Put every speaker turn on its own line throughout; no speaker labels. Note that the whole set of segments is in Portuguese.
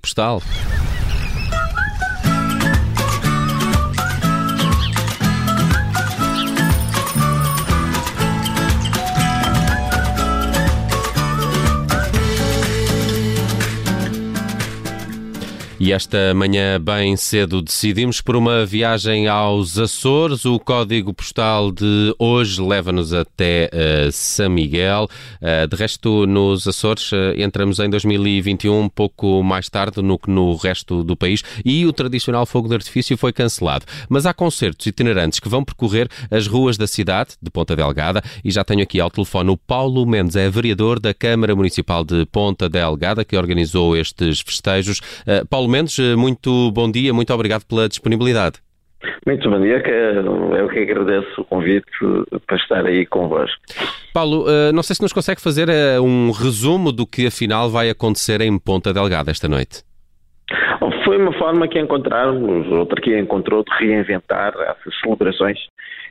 postal. E esta manhã, bem cedo, decidimos por uma viagem aos Açores. O código postal de hoje leva-nos até uh, São Miguel. Uh, de resto, nos Açores, uh, entramos em 2021 um pouco mais tarde no que no resto do país e o tradicional fogo de artifício foi cancelado. Mas há concertos itinerantes que vão percorrer as ruas da cidade, de Ponta Delgada, e já tenho aqui ao telefone o Paulo Mendes, é vereador da Câmara Municipal de Ponta Delgada, que organizou estes festejos. Paulo Mendes, muito bom dia, muito obrigado pela disponibilidade.
Muito bom dia, eu que agradeço o convite para estar aí convosco.
Paulo, eh, não sei se nos consegue fazer eh, um resumo do que afinal vai acontecer em Ponta Delgada esta noite.
Foi uma forma que encontramos, outra que encontrou de reinventar essas celebrações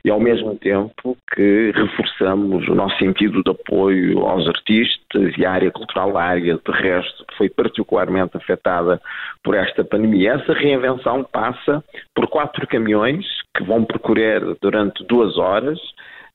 e ao mesmo tempo que reforçamos o nosso sentido de apoio aos artistas e à área cultural, a área de resto que foi particularmente afetada por esta pandemia. Essa reinvenção passa por quatro caminhões que vão percorrer durante duas horas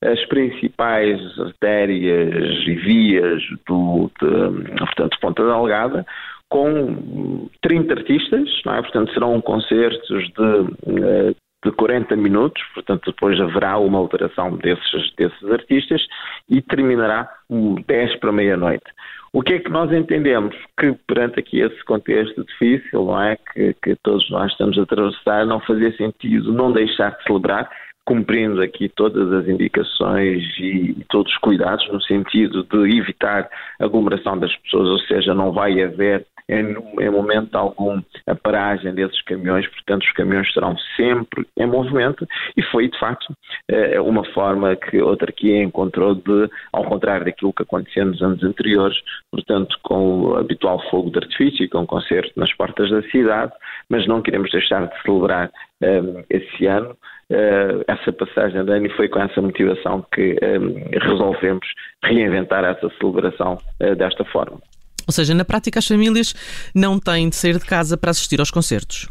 as principais artérias e vias do, de, portanto, Ponta Delgada, com 30 artistas, é? portanto serão concertos de, eh, de 40 minutos, portanto depois haverá uma alteração desses, desses artistas e terminará 10 para meia-noite. O que é que nós entendemos? Que perante aqui esse contexto difícil, não é? Que, que todos nós estamos a atravessar, não fazia sentido não deixar de celebrar, cumprindo aqui todas as indicações e, e todos os cuidados no sentido de evitar aglomeração das pessoas, ou seja, não vai haver em, em momento algum a paragem desses caminhões, portanto os caminhões estarão sempre em movimento e foi de facto eh, uma forma que a autarquia encontrou de, ao contrário daquilo que acontecia nos anos anteriores, portanto com o habitual fogo de artifício e com o concerto nas portas da cidade, mas não queremos deixar de celebrar um, eh, esse ano uh, essa passagem de ano e foi com essa motivação que um, resolvemos reinventar essa celebração uh, desta forma.
Ou seja, na prática, as famílias não têm de sair de casa para assistir aos concertos.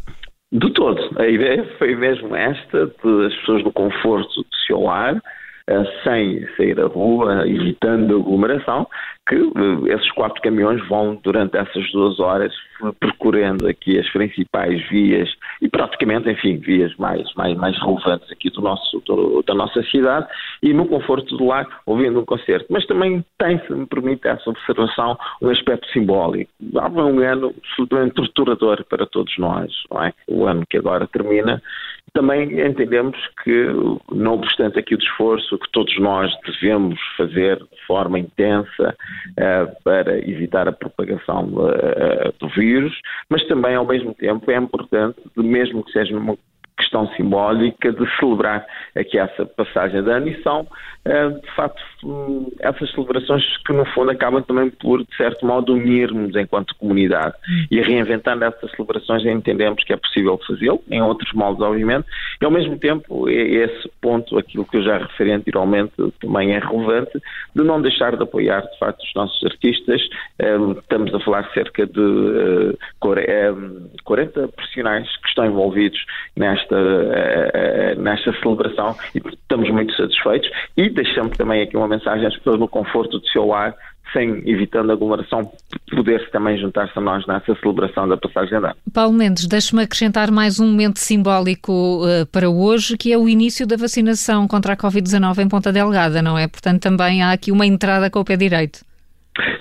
De todo. A ideia foi mesmo esta, de as pessoas no conforto do seu lar, eh, sem sair à rua, evitando aglomeração, que eh, esses quatro caminhões vão, durante essas duas horas, percorrendo aqui as principais vias e praticamente, enfim, vias mais, mais, mais relevantes aqui do nosso, do, da nossa cidade e no conforto do lar, ouvindo um concerto. Mas também tem, se me permite essa observação, um aspecto simbólico. Há um ano absolutamente torturador para todos nós, é? O ano que agora termina também entendemos que, não obstante aqui o esforço que todos nós devemos fazer de forma intensa uh, para evitar a propagação uh, do vírus, mas também ao mesmo tempo é importante, mesmo que seja uma questão simbólica de celebrar aqui essa passagem de ano e são, eh, de facto, hum, essas celebrações que no fundo acabam também por, de certo modo, unirmos enquanto comunidade. E reinventando essas celebrações entendemos que é possível fazê-lo, em outros moldes, obviamente, e ao mesmo tempo esse ponto, aquilo que eu já referi anteriormente, também é relevante, de não deixar de apoiar, de facto, os nossos artistas. Eh, estamos a falar cerca de 40 eh, profissionais que estão envolvidos nesta nesta, eh, eh, nesta celebração e estamos muito satisfeitos e deixamos também aqui uma mensagem às pessoas no conforto do seu lar, sem evitando aglomeração, poder-se também juntar-se a nós nessa celebração da passagem de ano.
Paulo Mendes, deixe-me acrescentar mais um momento simbólico uh, para hoje, que é o início da vacinação contra a Covid-19 em Ponta Delgada, não é? Portanto, também há aqui uma entrada com o pé direito.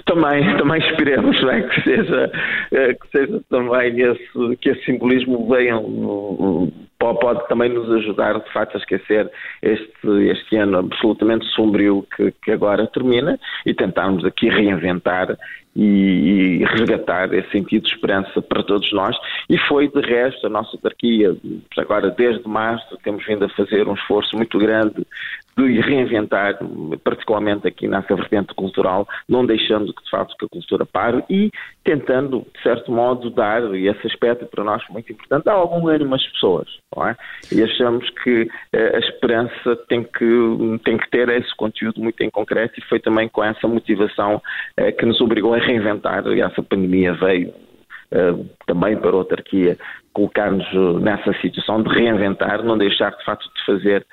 Também, também esperemos é, que, seja, que seja também esse, que esse simbolismo venha pode também nos ajudar, de facto, a esquecer este, este ano absolutamente sombrio que, que agora termina e tentarmos aqui reinventar e, e, resgatar esse sentido de esperança para todos nós. E foi, de resto, a nossa autarquia, agora desde março, temos vindo a fazer um esforço muito grande de reinventar, particularmente aqui nessa vertente cultural, não deixando que de facto que a cultura pare e tentando, de certo modo, dar, e esse aspecto para nós muito importante, dar algum ânimo às pessoas. É? E achamos que eh, a esperança tem que, tem que ter esse conteúdo muito em concreto e foi também com essa motivação eh, que nos obrigou a reinventar, e essa pandemia veio também para a autarquia, colocar-nos nessa situação de reinventar, não deixar de facto de fazer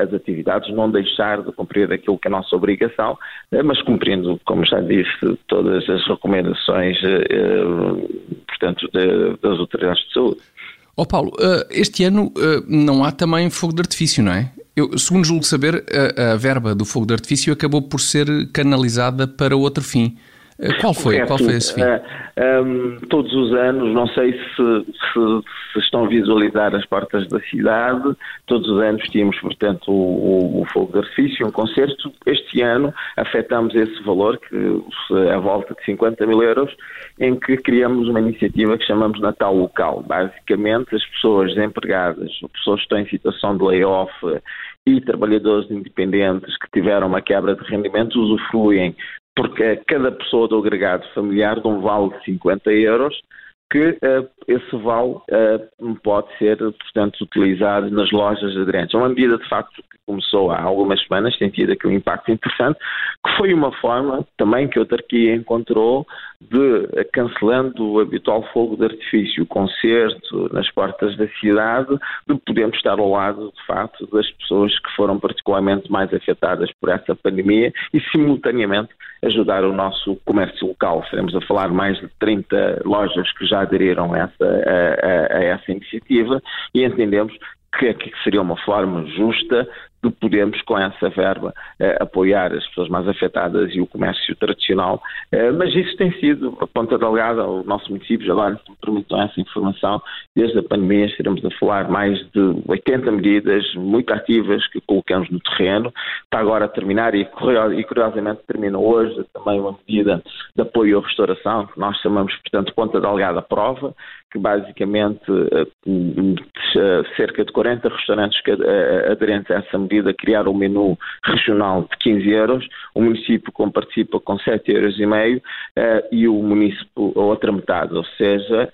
as atividades, não deixar de cumprir aquilo que é a nossa obrigação, mas cumprindo, como já disse, todas as recomendações, portanto, das autoridades de saúde.
Ó oh Paulo, este ano não há também fogo de artifício, não é? Eu, segundo julgo saber, a, a, verba do fogo de artifício acabou por ser canalizada para outro fim. Eh, qual foi? Correto. Qual foi esse fim? Uh,
eh, um, todos os anos, não sei se, se, se, estão a visualizar as portas da cidade, todos os anos tínhamos, portanto, o, o, o, fogo de artifício, um concerto. Este ano afetamos esse valor, que é a volta de 50 mil euros, em que criamos uma iniciativa que chamamos Natal Local. Basicamente, as pessoas desempregadas, pessoas que estão em situação de layoff e trabalhadores independentes que tiveram uma quebra de rendimentos usufruem, porque cada pessoa do agregado familiar de um vale de 50 euros que uh, esse vale uh, pode ser, portanto, utilizado nas lojas aderentes. É uma medida, de facto, que começou há algumas semanas, tem tido aqui um impacto interessante, que foi uma forma também que a autarquia encontrou de, eh, cancelando o habitual fogo de artifício, o concerto nas portas da cidade, de podermos estar ao lado, de facto, das pessoas que foram particularmente mais afetadas por essa pandemia e, simultaneamente, ajudar o nosso comércio local. Estaremos a falar mais de 30 lojas que já aderiram a essa, a, a, a essa iniciativa e entendemos que, seria uma forma justa de podermos, com essa verba, eh, apoiar as pessoas mais afetadas e o comércio tradicional. Eh, mas isso tem sido a ponta delgada ao nosso município, agora se me permitam essa informação, desde a pandemia estaremos a falar mais de 80 medidas muito ativas que colocamos no terreno. Está agora a terminar e, curiosamente termina hoje também uma medida de apoio à restauração, que nós chamamos, portanto, ponta delgada prova, que basicamente eh, cerca de 40 restaurantes aderentes a essa medida medida criar um menu regional de 15 euros, o município participa com 7,5 euros e, meio, e o município a outra metade, ou seja,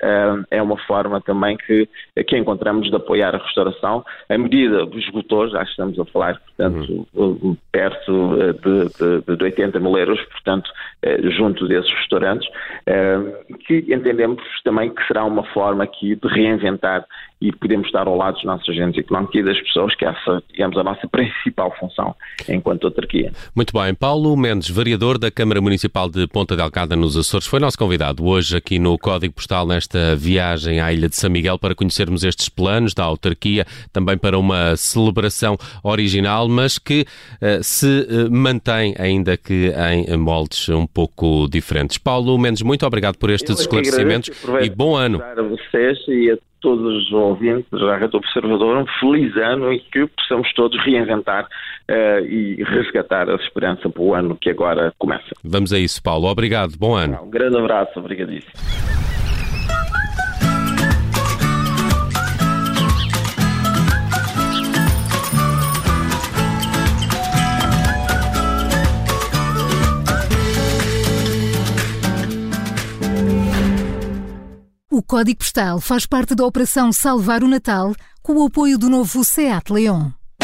é uma forma também que, que encontramos de apoiar a restauração. A medida esgotou, já estamos a falar, portanto, uhum. perto de, de, de 80 mil euros, portanto, junto desses restaurantes, que entendemos também que será uma forma aqui de reinventar e podemos estar ao lado dos nossos agentes económicos e das pessoas, que é essa, digamos, a nossa principal função enquanto autarquia.
Muito bem. Paulo Mendes, vereador da Câmara Municipal de Ponta Delgada, nos Açores, foi nosso convidado hoje aqui no Código Postal, nesta viagem à Ilha de São Miguel, para conhecermos estes planos da autarquia, também para uma celebração original, mas que uh, se uh, mantém, ainda que em moldes um pouco diferentes. Paulo Mendes, muito obrigado por estes esclarecimentos e bom ano.
A vocês e a todos os ouvintes da Rádio Observador um feliz ano e que possamos todos reinventar uh, e resgatar a esperança para o ano que agora começa.
Vamos a isso, Paulo. Obrigado. Bom ano.
Um grande abraço. Obrigadíssimo.
O Código Postal faz parte da Operação Salvar o Natal com o apoio do novo SEAT Leon.